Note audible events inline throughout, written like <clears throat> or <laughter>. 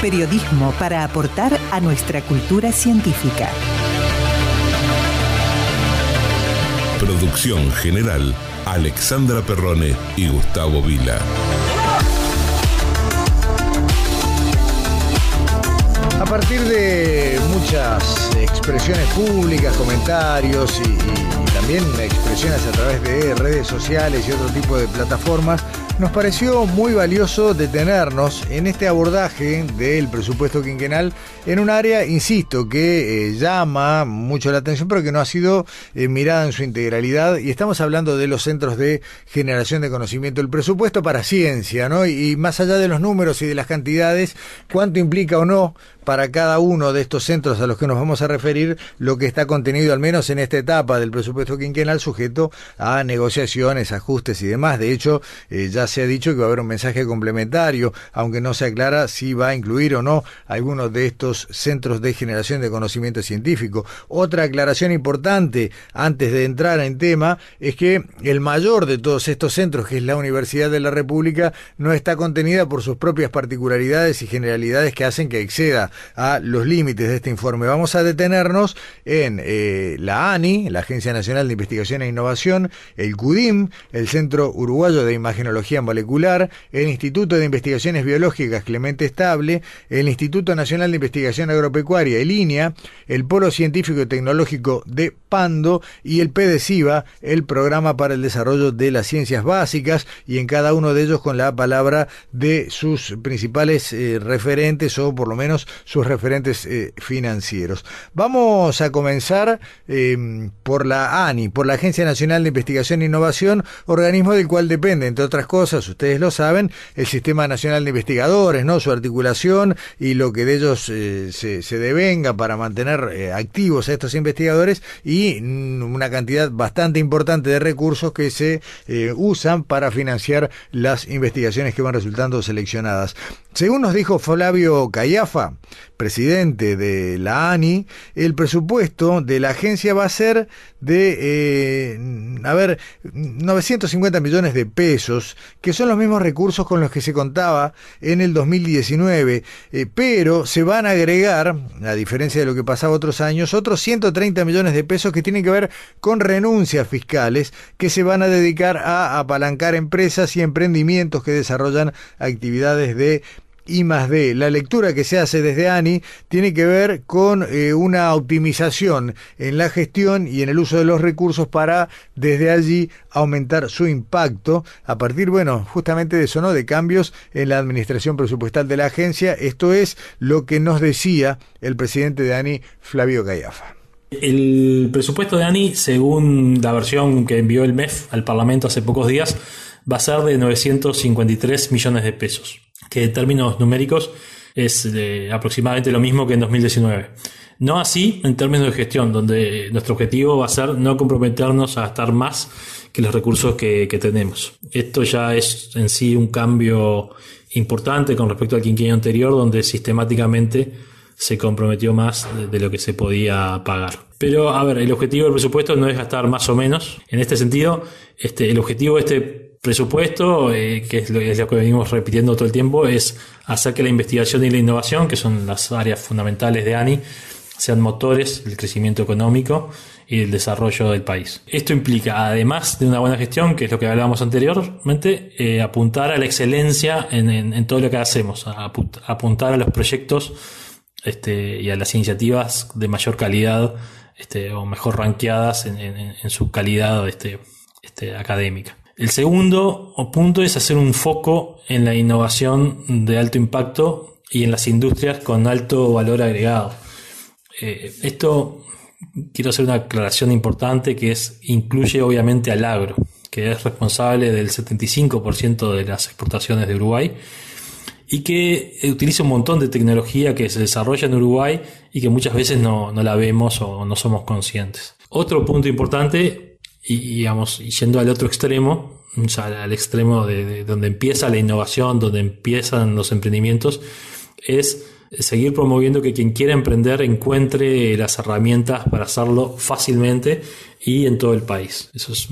Periodismo para aportar a nuestra cultura científica. Producción general, Alexandra Perrone y Gustavo Vila. A partir de muchas expresiones públicas, comentarios y, y también expresiones a través de redes sociales y otro tipo de plataformas, nos pareció muy valioso detenernos en este abordaje del presupuesto quinquenal en un área, insisto, que eh, llama mucho la atención, pero que no ha sido eh, mirada en su integralidad. Y estamos hablando de los centros de generación de conocimiento. El presupuesto para ciencia, ¿no? Y, y más allá de los números y de las cantidades, cuánto implica o no para cada uno de estos centros a los que nos vamos a referir lo que está contenido al menos en esta etapa del presupuesto quinquenal sujeto a negociaciones, ajustes y demás. De hecho, eh, ya se ha dicho que va a haber un mensaje complementario, aunque no se aclara si va a incluir o no algunos de estos centros de generación de conocimiento científico. Otra aclaración importante antes de entrar en tema es que el mayor de todos estos centros, que es la Universidad de la República, no está contenida por sus propias particularidades y generalidades que hacen que exceda a los límites de este informe. Vamos a detenernos en eh, la ANI, la Agencia Nacional de Investigación e Innovación, el CUDIM, el Centro Uruguayo de Imagenología Molecular, el Instituto de Investigaciones Biológicas Clemente Estable, el Instituto Nacional de Investigación Agropecuaria, el INEA, el Polo Científico y Tecnológico de Pando y el PDCIVA, el Programa para el Desarrollo de las Ciencias Básicas, y en cada uno de ellos con la palabra de sus principales eh, referentes o por lo menos sus referentes eh, financieros. Vamos a comenzar eh, por la ANI, por la Agencia Nacional de Investigación e Innovación, organismo del cual depende, entre otras cosas, ustedes lo saben, el Sistema Nacional de Investigadores, ¿no? su articulación y lo que de ellos eh, se, se, devenga para mantener eh, activos a estos investigadores y mm, una cantidad bastante importante de recursos que se usan para financiar las investigaciones que van resultando seleccionadas. Según nos dijo Flavio Callafa, presidente de la ANI, el presupuesto de la agencia va a ser de, eh, a ver, 950 millones de pesos, que son los mismos recursos con los que se contaba en el 2019, eh, pero se van a agregar, a diferencia de lo que pasaba otros años, otros 130 millones de pesos que tienen que ver con renuncias fiscales que se van a dedicar a apalancar empresas y emprendimientos que desarrollan actividades de y más D. La lectura que se hace desde ANI tiene que ver con eh, una optimización en la gestión y en el uso de los recursos para desde allí aumentar su impacto a partir, bueno, justamente de eso, ¿no? De cambios en la administración presupuestal de la agencia. Esto es lo que nos decía el presidente de ANI, Flavio Callafa. El presupuesto de ANI, según la versión que envió el MEF al Parlamento hace pocos días, va a ser de 953 millones de pesos que en términos numéricos es de aproximadamente lo mismo que en 2019. No así en términos de gestión, donde nuestro objetivo va a ser no comprometernos a gastar más que los recursos que, que tenemos. Esto ya es en sí un cambio importante con respecto al quinquenio anterior, donde sistemáticamente se comprometió más de, de, lo que se podía pagar. Pero, a ver, el objetivo del presupuesto no es gastar más o menos. En este sentido, este, el objetivo de este presupuesto, eh, que es lo, es lo, que venimos repitiendo todo el tiempo, es hacer que la investigación y la innovación, que son las áreas fundamentales de ANI, sean motores del crecimiento económico y el desarrollo del país. Esto implica, además de una buena gestión, que es lo que hablábamos anteriormente, eh, apuntar a la excelencia en, todo lo que hacemos, apuntar a los proyectos este, y a las iniciativas de mayor calidad este, o mejor ranqueadas en, en su calidad este, este, académica. El segundo punto es hacer un foco en la innovación de alto impacto y en las industrias con alto valor agregado. Eh, esto quiero hacer una aclaración importante que es incluye obviamente al agro, que es responsable del 75% de las exportaciones de Uruguay y que utiliza un montón de tecnología que se desarrolla en Uruguay y que muchas veces no la vemos o no somos conscientes. Otro punto importante, y digamos, yendo al otro extremo, o sea, al extremo de, donde empieza la innovación, donde empiezan los emprendimientos, es seguir promoviendo que quien quiera emprender encuentre las herramientas para hacerlo fácilmente y en todo el país. Eso es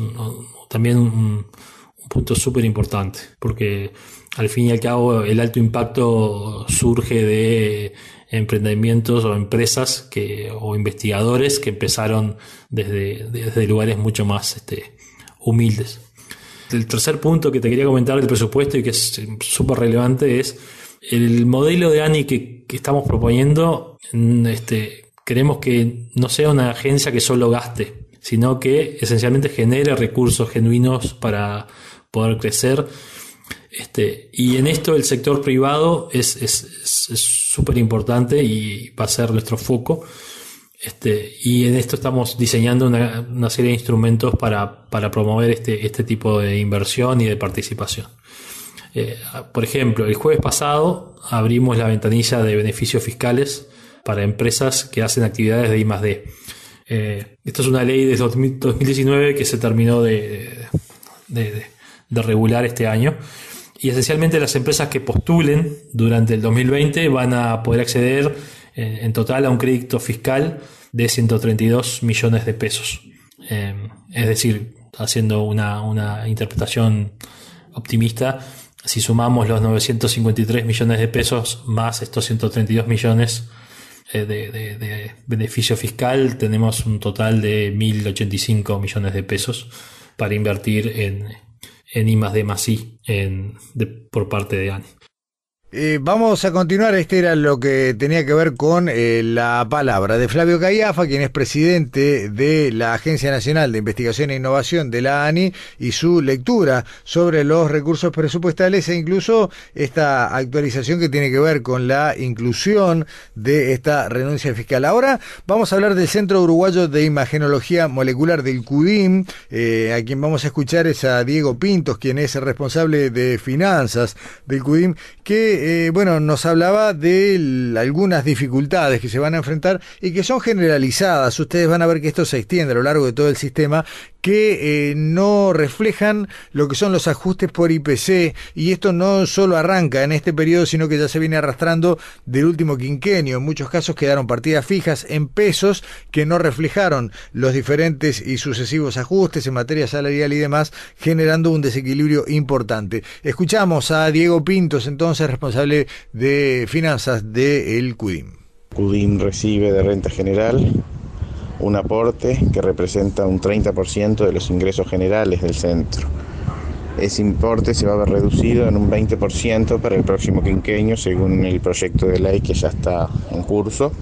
también un, punto súper importante, porque al fin y al cabo el alto impacto surge de emprendimientos o empresas que, o investigadores que empezaron desde, desde lugares mucho más este, humildes. El tercer punto que te quería comentar del presupuesto y que es súper relevante es el modelo de ANI que, estamos proponiendo. Este, queremos que no sea una agencia que solo gaste, sino que esencialmente genere recursos genuinos para poder crecer. Este, y en esto el sector privado es súper importante y va a ser nuestro foco. Este, y en esto estamos diseñando una, serie de instrumentos para, promover este, este, tipo de inversión y de participación. Eh, por ejemplo, el jueves pasado abrimos la ventanilla de beneficios fiscales para empresas que hacen actividades de I+D. Eh, esta es una ley de 2019 que se terminó de, de, regular este año. Y esencialmente las empresas que postulen durante el 2020 van a poder acceder eh, en total a un crédito fiscal de 132 millones de pesos. Eh, es decir, haciendo una, interpretación optimista, si sumamos los 953 millones de pesos más estos 132 millones eh, de, beneficio fiscal, tenemos un total de 1.085 millones de pesos para invertir en, en I más D más I por parte de ANI. Eh, vamos a continuar, este era lo que tenía que ver con eh, la palabra de Flavio Callafa, quien es presidente de la Agencia Nacional de Investigación e Innovación de la ANI, y su lectura sobre los recursos presupuestales e incluso esta actualización que tiene que ver con la inclusión de esta renuncia fiscal. Ahora vamos a hablar del Centro Uruguayo de Imagenología Molecular del CUDIM, eh, a quien vamos a escuchar es a Diego Pintos, quien es el responsable de finanzas del CUDIM, que eh, bueno, nos hablaba de algunas dificultades que se van a enfrentar y que son generalizadas. Ustedes van a ver que esto se extiende a lo largo de todo el sistema, que eh, no reflejan lo que son los ajustes por IPC y esto no solo arranca en este periodo, sino que ya se viene arrastrando del último quinquenio. En muchos casos quedaron partidas fijas en pesos que no reflejaron los diferentes y sucesivos ajustes en materia salarial y demás, generando un desequilibrio importante. Escuchamos a Diego Pintos, entonces responsable de finanzas del CUDIM. CUDIM recibe de renta general un aporte que representa un 30% de los ingresos generales del centro. Ese importe se va a ver reducido en un 20% para el próximo quinquenio, según el proyecto de ley que ya está en curso.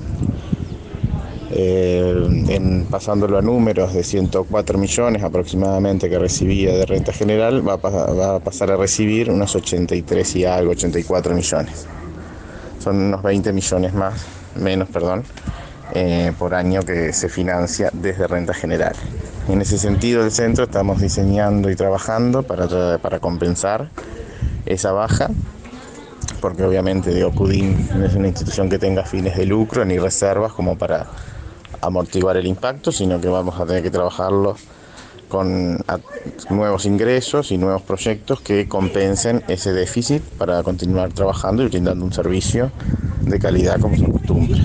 Eh, en, pasándolo a números de 104 millones aproximadamente que recibía de renta general, va a, pasar a recibir unos 83 y algo, 84 millones. Son unos 20 millones más, menos, perdón, eh, por año que se financia desde renta general. En ese sentido, el centro estamos diseñando y trabajando para, compensar esa baja porque obviamente de no es una institución que tenga fines de lucro ni reservas como para amortiguar el impacto, sino que vamos a tener que trabajarlo con nuevos ingresos y nuevos proyectos que compensen ese déficit para continuar trabajando y brindando un servicio de calidad como se acostumbra.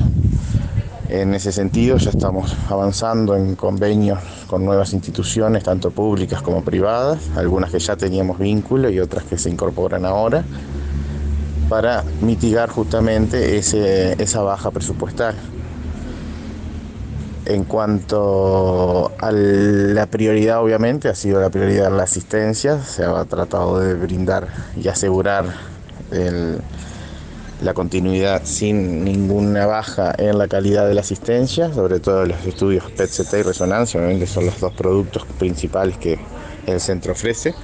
En ese sentido ya estamos avanzando en convenios con nuevas instituciones, tanto públicas como privadas, algunas que ya teníamos vínculo y otras que se incorporan ahora, para mitigar justamente ese, esa baja presupuestal. En cuanto a la prioridad, obviamente, ha sido la prioridad la asistencia. Se ha tratado de brindar y asegurar la continuidad sin ninguna baja en la calidad de la asistencia, sobre todo los estudios PET-CT y resonancia, obviamente son los dos productos principales que el centro ofrece.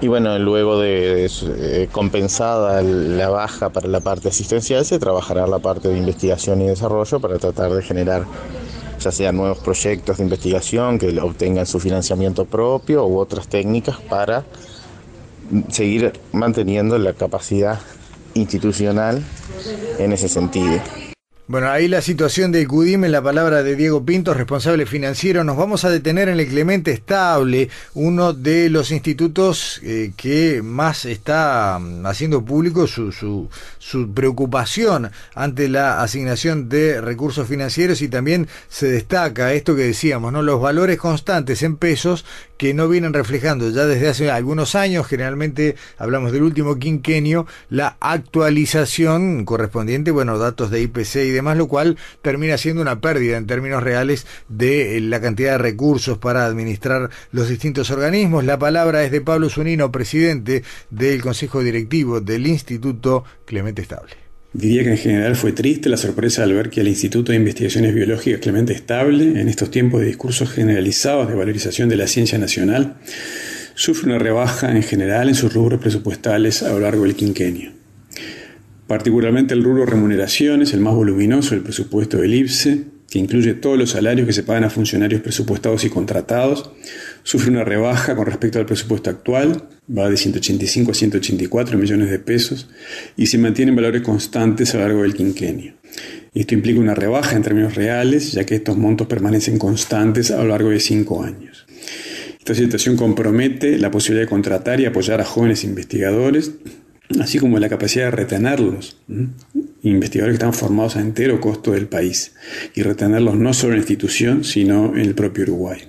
Y bueno, luego de, eh, compensada la baja para la parte asistencial, se trabajará la parte de investigación y desarrollo para tratar de generar ya sean nuevos proyectos de investigación que obtengan su financiamiento propio u otras técnicas para seguir manteniendo la capacidad institucional en ese sentido. Bueno, ahí la situación de CUDIM en la palabra de Diego Pinto, responsable financiero. Nos vamos a detener en el Clemente Estable, uno de los institutos eh, que más está mm, haciendo público su, su, su, preocupación ante la asignación de recursos financieros y también se destaca esto que decíamos, ¿no? Los valores constantes en pesos que no vienen reflejando ya desde hace algunos años, generalmente hablamos del último quinquenio, la actualización correspondiente, bueno, datos de IPC y demás, lo cual termina siendo una pérdida en términos reales de la cantidad de recursos para administrar los distintos organismos. La palabra es de Pablo Zunino, presidente del Consejo Directivo del Instituto Clemente Estable. Diría que en general fue triste la sorpresa al ver que el Instituto de Investigaciones Biológicas Clemente Estable, en estos tiempos de discursos generalizados de valorización de la ciencia nacional, sufre una rebaja en general en sus rubros presupuestales a lo largo del quinquenio. Particularmente el rubro remuneraciones, el más voluminoso del presupuesto del IPSE, que incluye todos los salarios que se pagan a funcionarios presupuestados y contratados, sufre una rebaja con respecto al presupuesto actual, va de 185 a 184 millones de pesos y se mantienen valores constantes a lo largo del quinquenio. Esto implica una rebaja en términos reales, ya que estos montos permanecen constantes a lo largo de cinco años. Esta situación compromete la posibilidad de contratar y apoyar a jóvenes investigadores, así como la capacidad de retenerlos investigadores que están formados a entero costo del país y retenerlos no solo en la institución, sino en el propio Uruguay.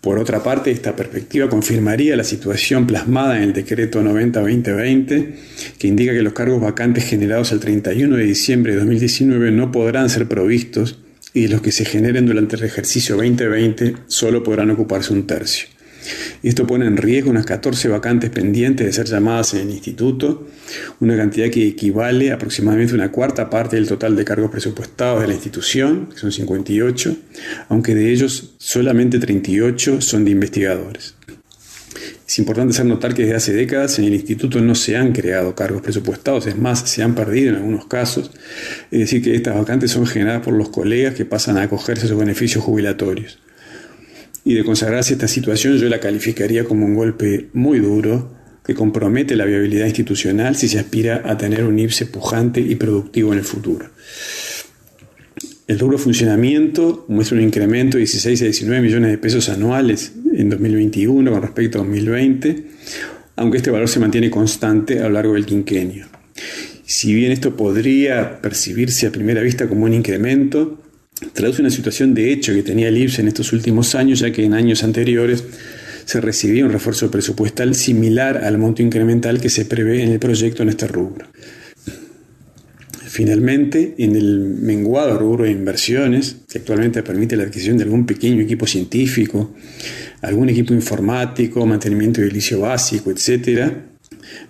Por otra parte, esta perspectiva confirmaría la situación plasmada en el decreto 90-2020, que indica que los cargos vacantes generados el 31 de diciembre de 2019 no podrán ser provistos y los que se generen durante el ejercicio 2020 solo podrán ocuparse un tercio. Esto pone en riesgo unas 14 vacantes pendientes de ser llamadas en el instituto, una cantidad que equivale a aproximadamente una cuarta parte del total de cargos presupuestados de la institución, que son 58, aunque de ellos solamente 38 son de investigadores. Es importante hacer notar que desde hace décadas en el instituto no se han creado cargos presupuestados, es más, se han perdido en algunos casos. Es decir, que estas vacantes son generadas por los colegas que pasan a acogerse a sus beneficios jubilatorios y de consagrarse esta situación yo la calificaría como un golpe muy duro que compromete la viabilidad institucional si se aspira a tener un IPSE pujante y productivo en el futuro. El duro funcionamiento muestra un incremento de 16 a 19 millones de pesos anuales en 2021 con respecto a 2020, aunque este valor se mantiene constante a lo largo del quinquenio. Si bien esto podría percibirse a primera vista como un incremento, traduce una situación de hecho que tenía el IPS en estos últimos años, ya que en años anteriores se recibía un refuerzo presupuestal similar al monto incremental que se prevé en el proyecto en este rubro. Finalmente, en el menguado rubro de inversiones, que actualmente permite la adquisición de algún pequeño equipo científico, algún equipo informático, mantenimiento edilicio básico, etc.,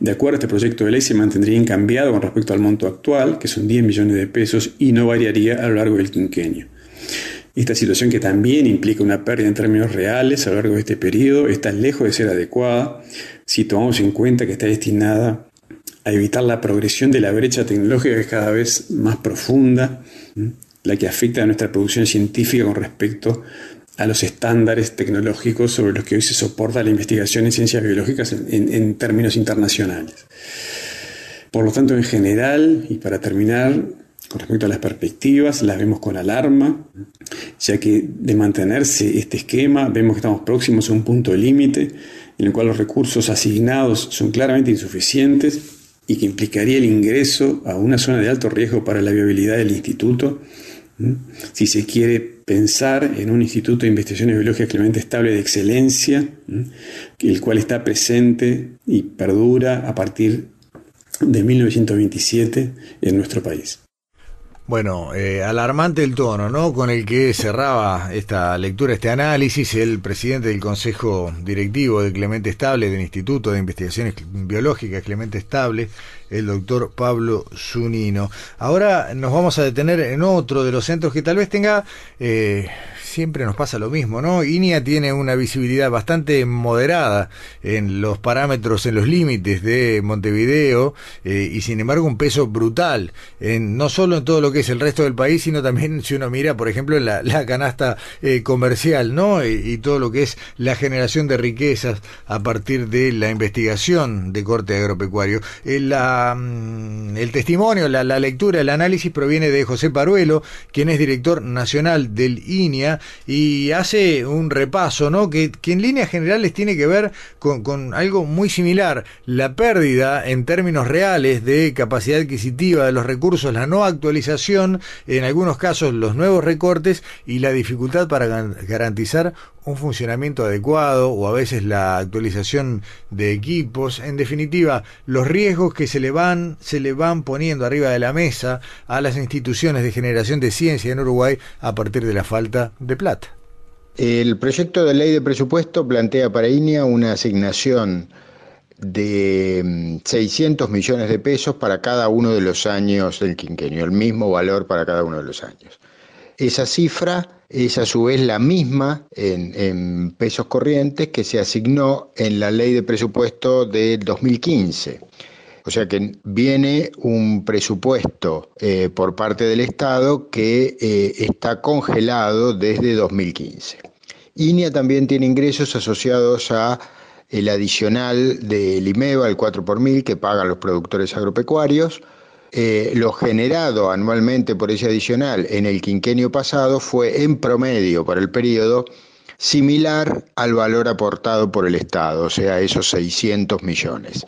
de acuerdo a este proyecto de ley se mantendría incambiado con respecto al monto actual, que son 10 millones de pesos, y no variaría a lo largo del quinquenio. Esta situación que también implica una pérdida en términos reales a lo largo de este periodo está lejos de ser adecuada si tomamos en cuenta que está destinada a evitar la progresión de la brecha tecnológica que es cada vez más profunda, la que afecta a nuestra producción científica con respecto a los estándares tecnológicos sobre los que hoy se soporta la investigación en ciencias biológicas en, términos internacionales. Por lo tanto, en general, y para terminar, con respecto a las perspectivas, las vemos con alarma, ya que de mantenerse este esquema, vemos que estamos próximos a un punto límite en el cual los recursos asignados son claramente insuficientes y que implicaría el ingreso a una zona de alto riesgo para la viabilidad del instituto si se quiere pensar en un instituto de investigaciones biológicas claramente estable de excelencia, el cual está presente y perdura a partir de 1927 en nuestro país. Bueno, eh, alarmante el tono, ¿no? Con el que cerraba esta lectura, este análisis, el presidente del Consejo Directivo de Clemente Estable, del Instituto de Investigaciones Biológicas Clemente Estable, el doctor Pablo Zunino. Ahora nos vamos a detener en otro de los centros que tal vez tenga eh, siempre nos pasa lo mismo, ¿no? INIA tiene una visibilidad bastante moderada en los parámetros, en los límites de Montevideo eh, y sin embargo un peso brutal, en, no solo en todo lo que es el resto del país, sino también si uno mira, por ejemplo, en la, canasta eh, comercial, ¿no? Y, todo lo que es la generación de riquezas a partir de la investigación de corte agropecuario. Eh, mm, el testimonio, la, la lectura, el análisis proviene de José Paruelo, quien es director nacional del INIA y hace un repaso, ¿no? Que, en líneas generales tiene que ver con, algo muy similar, la pérdida en términos reales de capacidad adquisitiva de los recursos, la no actualización, en algunos casos los nuevos recortes y la dificultad para garantizar un funcionamiento adecuado o a veces la actualización de equipos, en definitiva, los riesgos que se le van se le van poniendo arriba de la mesa a las instituciones de generación de ciencia en Uruguay a partir de la falta de plata. El proyecto de ley de presupuesto plantea para INEA una asignación de 600 mm, millones de pesos para cada uno de los años del quinquenio, el mismo valor para cada uno de los años. Esa cifra es a su vez la misma en, pesos corrientes que se asignó en la ley de presupuesto del 2015. O sea que viene un presupuesto eh, por parte del Estado que eh, está congelado desde 2015. INEA también tiene ingresos asociados a el adicional del IMEVA, el 4 por mil, que pagan los productores agropecuarios, eh, lo generado anualmente por ese adicional en el quinquenio pasado fue en promedio para el periodo similar al valor aportado por el Estado, o sea, esos 600 millones.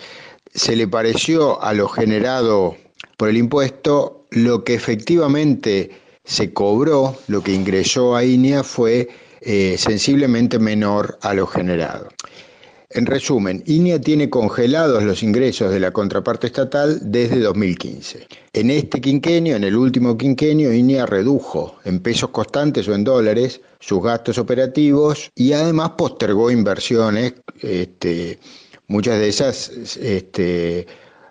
Se le pareció a lo generado por el impuesto lo que efectivamente se cobró, lo que ingresó a INEA fue eh, sensiblemente menor a lo generado. En resumen, INEA tiene congelados los ingresos de la contraparte estatal desde 2015. En este quinquenio, en el último quinquenio, INEA redujo en pesos constantes o en dólares sus gastos operativos y además postergó inversiones, este, muchas de esas este,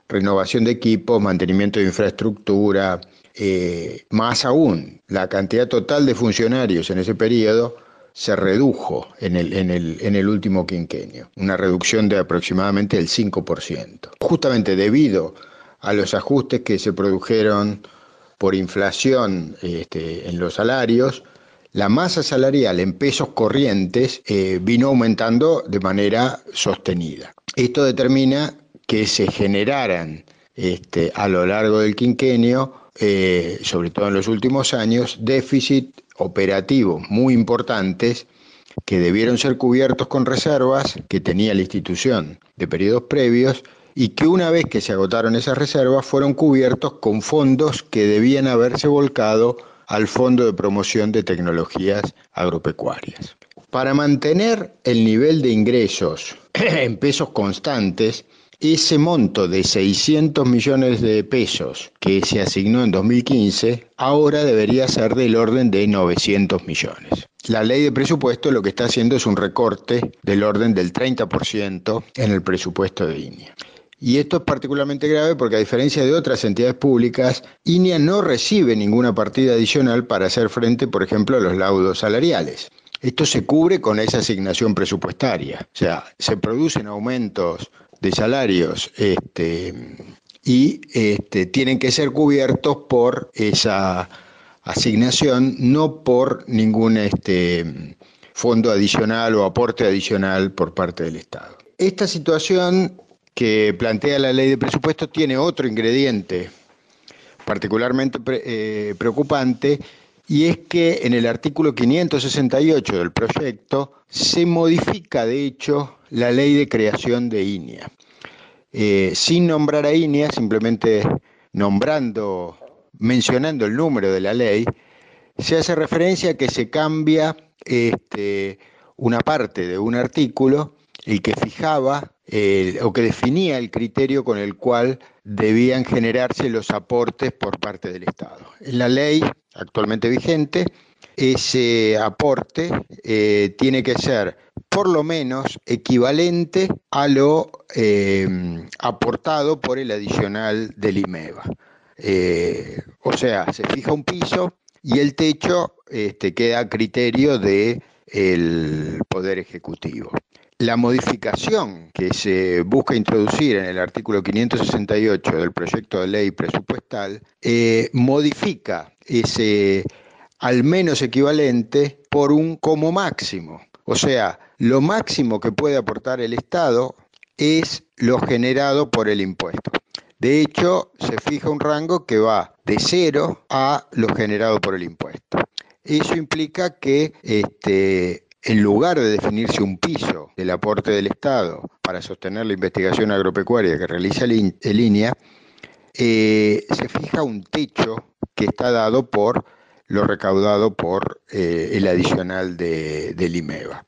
renovación de equipos, mantenimiento de infraestructura, eh, más aún, la cantidad total de funcionarios en ese periodo se redujo en el, en, el, en el último quinquenio, una reducción de aproximadamente el 5%, justamente debido a los ajustes que se produjeron por inflación este, en los salarios, la masa salarial en pesos corrientes eh, vino aumentando de manera sostenida. Esto determina que se generaran este, a lo largo del quinquenio, eh, sobre todo en los últimos años, déficit operativos muy importantes que debieron ser cubiertos con reservas que tenía la institución de periodos previos y que una vez que se agotaron esas reservas fueron cubiertos con fondos que debían haberse volcado al Fondo de Promoción de Tecnologías Agropecuarias. Para mantener el nivel de ingresos <clears throat> en pesos constantes, ese monto de 600 millones de pesos que se asignó en 2015 ahora debería ser del orden de 900 millones. La ley de presupuesto lo que está haciendo es un recorte del orden del 30% en el presupuesto de INEA. Y esto es particularmente grave porque a diferencia de otras entidades públicas, INEA no recibe ninguna partida adicional para hacer frente, por ejemplo, a los laudos salariales. Esto se cubre con esa asignación presupuestaria. O sea, se producen aumentos de salarios este, y este, tienen que ser cubiertos por esa asignación, no por ningún este, fondo adicional o aporte adicional por parte del Estado. Esta situación que plantea la ley de presupuestos tiene otro ingrediente particularmente eh, preocupante y es que en el artículo 568 del proyecto se modifica de hecho la ley de creación de INEA. Eh, sin nombrar a INEA, simplemente nombrando, mencionando el número de la ley, se hace referencia a que se cambia este, una parte de un artículo, el que fijaba o que definía el criterio con el cual debían generarse los aportes por parte del Estado. En la ley actualmente vigente, ese aporte eh, tiene que ser por lo menos equivalente a lo eh, aportado por el adicional del IMEVA. Eh, o sea, se fija un piso y el techo este, queda a criterio del Poder Ejecutivo. La modificación que se busca introducir en el artículo 568 del proyecto de ley presupuestal eh, modifica ese al menos equivalente por un como máximo. O sea, lo máximo que puede aportar el Estado es lo generado por el impuesto. De hecho, se fija un rango que va de cero a lo generado por el impuesto. Eso implica que este, en lugar de definirse un piso del aporte del Estado para sostener la investigación agropecuaria que realiza el INEA, eh, se fija un techo que está dado por lo recaudado por eh, el adicional de, del IMEVA.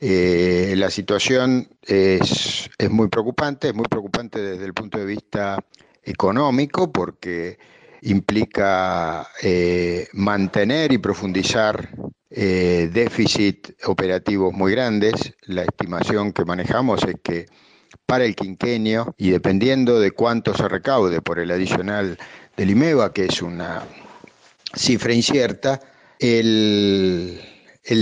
Eh, la situación es, es, muy preocupante, es muy preocupante desde el punto de vista económico porque implica mantener y profundizar eh, déficit operativos muy grandes. La estimación que manejamos es que para el quinquenio, y dependiendo de cuánto se recaude por el adicional del IMEVA, que es una cifra incierta, el,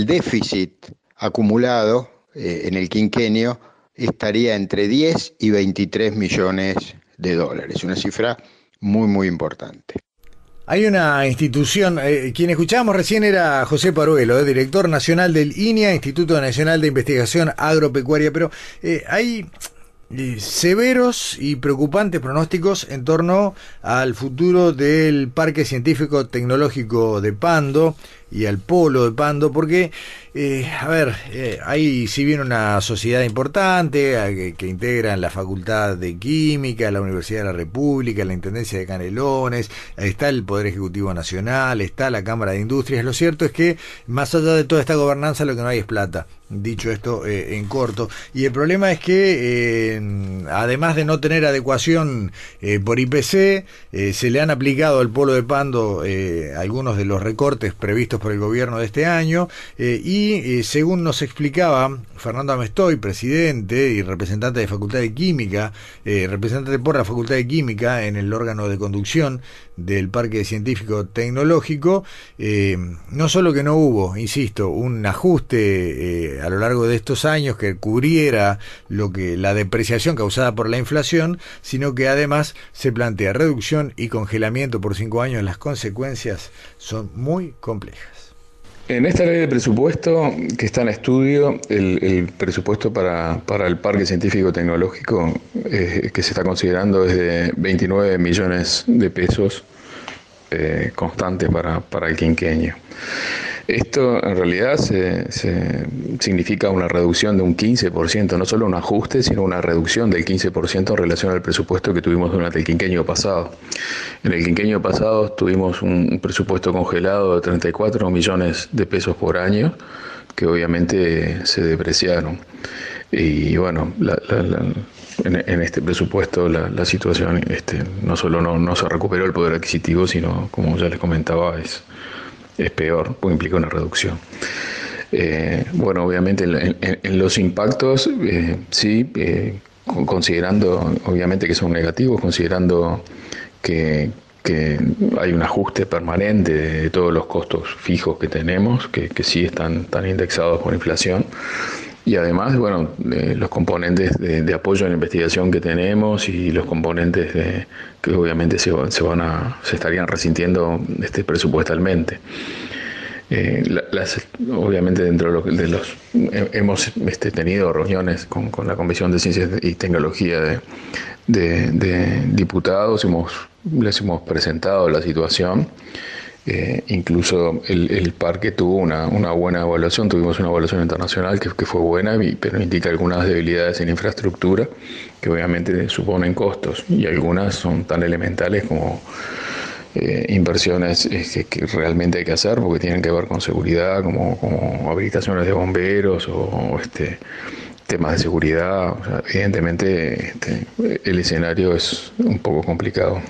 déficit acumulado eh, en el quinquenio estaría entre 10 y 23 millones de dólares, una cifra muy, muy importante. Hay una institución, eh, quien escuchábamos recién era José Paruelo, eh, director nacional del INIA, Instituto Nacional de Investigación Agropecuaria, pero eh, hay severos y preocupantes pronósticos en torno al futuro del Parque Científico Tecnológico de Pando y al Polo de Pando, porque eh, a ver, eh, hay si bien una sociedad importante que, que, integran la Facultad de Química, la Universidad de la República, la Intendencia de Canelones, está el Poder Ejecutivo Nacional, está la Cámara de Industrias. Lo cierto es que más allá de toda esta gobernanza lo que no hay es plata. Dicho esto eh, en corto. Y el problema es que, además de no tener adecuación por IPC, se le han aplicado al polo de Pando algunos de los recortes previstos por el gobierno de este año y y eh, según nos explicaba Fernando Amestoy, presidente y representante de Facultad de Química, eh, representante por la Facultad de Química en el órgano de conducción del Parque Científico Tecnológico, eh, no solo que no hubo, insisto, un ajuste a lo largo de estos años que cubriera lo que la depreciación causada por la inflación, sino que además se plantea reducción y congelamiento por cinco años. Las consecuencias son muy complejas. En esta ley de presupuesto que está en estudio, el, presupuesto para, el Parque Científico Tecnológico eh, que se está considerando es de 29 millones de pesos eh, constantes para, para el quinquenio. Esto en realidad se, significa una reducción de un 15%, no solo un ajuste, sino una reducción del 15% en relación al presupuesto que tuvimos durante el quinquenio pasado. En el quinquenio pasado tuvimos un presupuesto congelado de 34 millones de pesos por año, que obviamente se depreciaron. Y bueno, en, este presupuesto la, situación este, no solo no, no se recuperó el poder adquisitivo, sino, como ya les comentaba, es es peor, puede implicar una reducción. Eh, bueno, obviamente en, los impactos, eh, sí, eh, considerando obviamente que son negativos, considerando que, hay un ajuste permanente de, todos los costos fijos que tenemos, que, sí están, tan indexados por inflación. Y además, bueno, los componentes de, apoyo a la investigación que tenemos y los componentes de, que obviamente se, se, van a, se estarían resintiendo este, presupuestalmente. Eh, las, obviamente dentro de los, hemos este, tenido reuniones con, con, la Comisión de Ciencias y Tecnología de, de, diputados, hemos, les hemos presentado la situación. Eh, incluso el, parque tuvo una, una, buena evaluación, tuvimos una evaluación internacional que, que fue buena, pero indica algunas debilidades en infraestructura que obviamente suponen costos y algunas son tan elementales como eh, inversiones eh, que, realmente hay que hacer porque tienen que ver con seguridad, como, habilitaciones de bomberos o, este temas de seguridad. evidentemente este, el escenario es un poco complicado.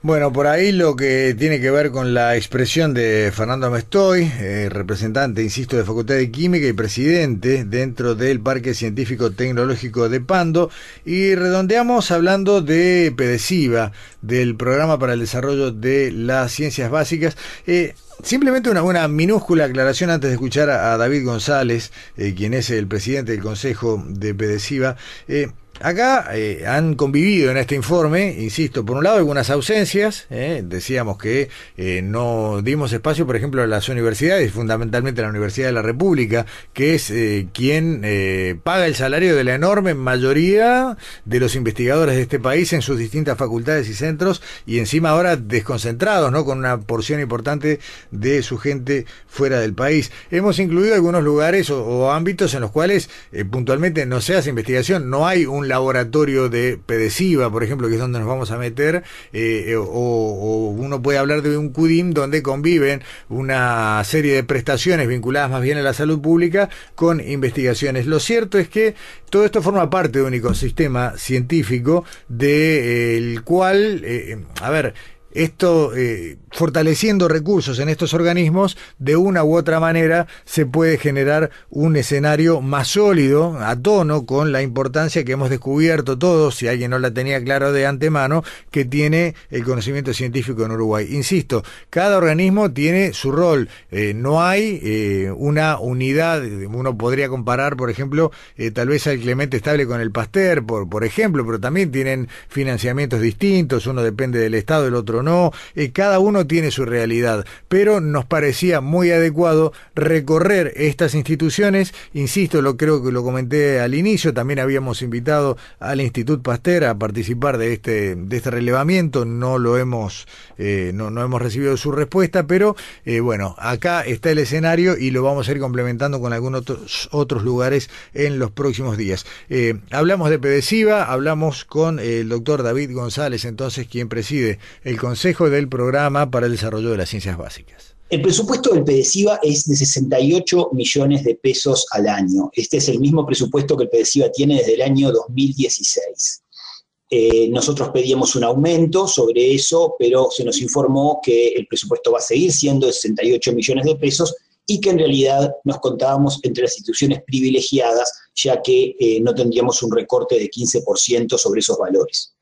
Bueno, por ahí lo que tiene que ver con la expresión de Fernando Mestoy, eh, representante, insisto, de Facultad de Química y presidente dentro del Parque Científico Tecnológico de Pando, y redondeamos hablando de PEDESIVA, del Programa para el Desarrollo de las Ciencias Básicas. Eh, Simplemente una, una, minúscula aclaración antes de escuchar a, David González, eh, quien es el presidente del Consejo de PEDESIVA. Eh, Acá eh, han convivido en este informe, insisto, por un lado algunas ausencias, eh, decíamos que eh, no dimos espacio, por ejemplo, a las universidades, fundamentalmente a la Universidad de la República, que es quien paga el salario de la enorme mayoría de los investigadores de este país en sus distintas facultades y centros, y encima ahora desconcentrados, ¿no? con una porción importante de su gente fuera del país. Hemos incluido algunos lugares o, o ámbitos en los cuales puntualmente no se hace investigación, no hay un laboratorio de pedesiva, por ejemplo, que es donde nos vamos a meter, eh, eh, o, uno puede hablar de un CUDIM donde conviven una serie de prestaciones vinculadas más bien a la salud pública con investigaciones. Lo cierto es que todo esto forma parte de un ecosistema científico del eh, cual, a ver, esto, eh, fortaleciendo recursos en estos organismos, de una u otra manera se puede generar un escenario más sólido, a tono con la importancia que hemos descubierto todos, si alguien no la tenía claro de antemano, que tiene el conocimiento científico en Uruguay. Insisto, cada organismo tiene su rol, eh, no hay eh, una unidad, uno podría comparar, por ejemplo, tal vez al Clemente Estable con el Pasteur, por, por ejemplo, pero también tienen financiamientos distintos, uno depende del Estado, el otro no, eh, cada uno tiene su realidad, pero nos parecía muy adecuado recorrer estas instituciones, insisto, lo creo que lo comenté al inicio, también habíamos invitado al Instituto Pasteur a participar de este, de este relevamiento, no lo hemos, eh, no, no, hemos recibido su respuesta, pero eh, bueno, acá está el escenario y lo vamos a ir complementando con algunos otros, lugares en los próximos días. hablamos de PEDESIVA, hablamos con el doctor David González, entonces quien preside el Consejo del Programa para el Desarrollo de las Ciencias Básicas. El presupuesto del PEDESIVA es de 68 millones de pesos al año. Este es el mismo presupuesto que el PEDESIVA tiene desde el año 2016. Eh, nosotros pedíamos un aumento sobre eso, pero se nos informó que el presupuesto va a seguir siendo de 68 millones de pesos y que en realidad nos contábamos entre las instituciones privilegiadas, ya que eh, no tendríamos un recorte de 15% sobre esos valores.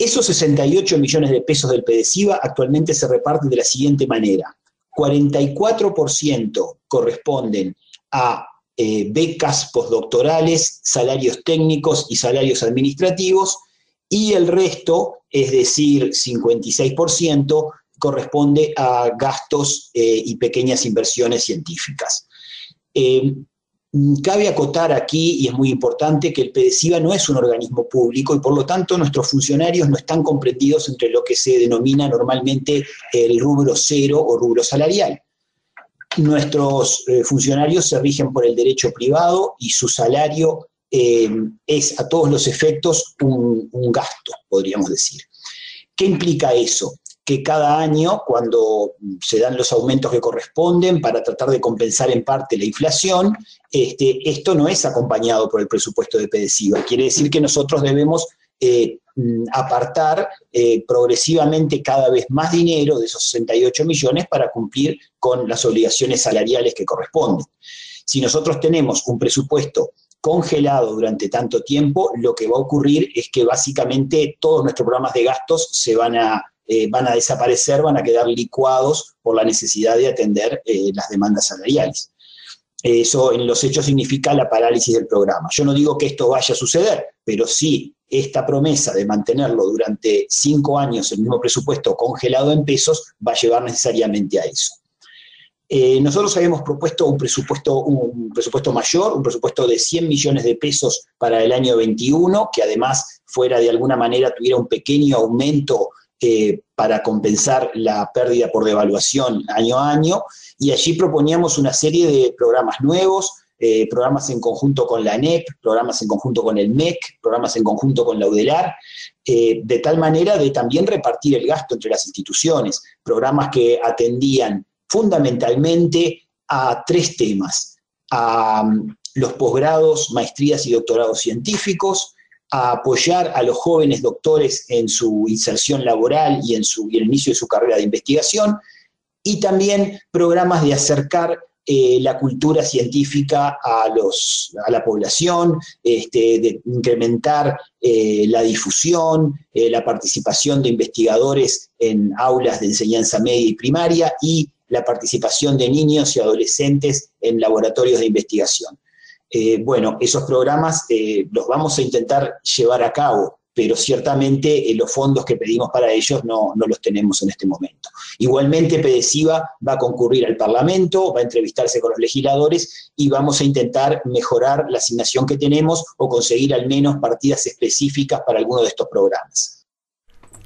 Esos 68 millones de pesos del PEDESIVA actualmente se reparten de la siguiente manera. 44% corresponden a eh, becas postdoctorales, salarios técnicos y salarios administrativos, y el resto, es decir, 56%, corresponde a gastos eh, y pequeñas inversiones científicas. Eh, cabe acotar aquí, y es muy importante, que el PEDESIVA no es un organismo público y por lo tanto nuestros funcionarios no están comprendidos entre lo que se denomina normalmente el rubro cero o rubro salarial. Nuestros eh, funcionarios se rigen por el derecho privado y su salario eh, es a todos los efectos un gasto, podríamos decir. ¿Qué implica eso? Que cada año, cuando se dan los aumentos que corresponden para tratar de compensar en parte la inflación, este, esto no es acompañado por el presupuesto de PEDESIVA. Quiere decir que nosotros debemos eh, mm, apartar eh, progresivamente cada vez más dinero de esos 68 millones para cumplir con las obligaciones salariales que corresponden. Si nosotros tenemos un presupuesto congelado durante tanto tiempo, lo que va a ocurrir es que básicamente todos nuestros programas de gastos se van a eh, van a desaparecer, van a quedar licuados por la necesidad de atender eh, las demandas salariales. Eso en los hechos significa la parálisis del programa. Yo no digo que esto vaya a suceder, pero sí esta promesa de mantenerlo durante cinco años el mismo presupuesto congelado en pesos va a llevar necesariamente a eso. Eh, nosotros habíamos propuesto un presupuesto, un presupuesto mayor, un presupuesto de 100 millones de pesos para el año 21, que además fuera de alguna manera tuviera un pequeño aumento eh, para compensar la pérdida por devaluación año a año, y allí proponíamos una serie de programas nuevos, eh, programas en conjunto con la ANEP, programas en conjunto con el MEC, programas en conjunto con la UDELAR, de tal manera de también repartir el gasto entre las instituciones, programas que atendían fundamentalmente a tres temas, a mm, los posgrados, maestrías y doctorados científicos, a apoyar a los jóvenes doctores en su inserción laboral y en, su, el inicio de su carrera de investigación, y también programas de acercar eh, la cultura científica a la población, este, de incrementar eh, la difusión, eh, la participación de investigadores en aulas de enseñanza media y primaria y la participación de niños y adolescentes en laboratorios de investigación. bueno, esos programas los vamos a intentar llevar a cabo pero ciertamente eh, los fondos que pedimos para ellos no, los tenemos en este momento. Igualmente, PEDESIVA va a concurrir al Parlamento, va a entrevistarse con los legisladores y vamos a intentar mejorar la asignación que tenemos o conseguir al menos partidas específicas para alguno de estos programas.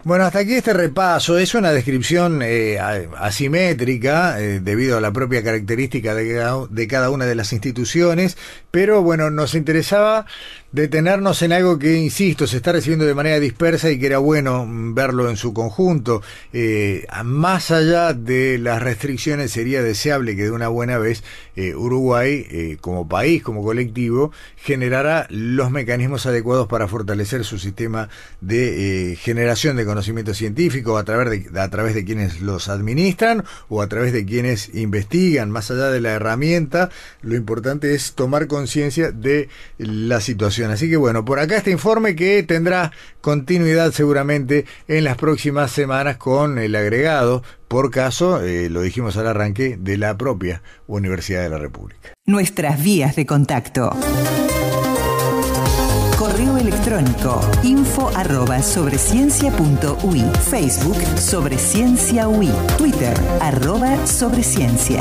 Bueno, hasta aquí este repaso. Es una descripción eh, asimétrica eh, debido a la propia característica de de cada, una de las instituciones, pero bueno, nos interesaba detenernos en algo que, insisto, se está recibiendo de manera dispersa y que era bueno verlo en su conjunto. Eh, más allá de las restricciones, sería deseable que de una buena vez eh, Uruguay, eh, como país, como colectivo, generara los mecanismos adecuados para fortalecer su sistema de generación de conocimiento científico a través de, a través de quienes los administran o a través de quienes investigan. Más allá de la herramienta, lo importante es tomar conciencia de la situación Así que bueno, por acá este informe que tendrá continuidad seguramente en las próximas semanas con el agregado, por caso, eh, lo dijimos al arranque, de la propia Universidad de la República. Nuestras vías de contacto. Correo electrónico info arroba Facebook sobre ciencia Twitter arroba sobre.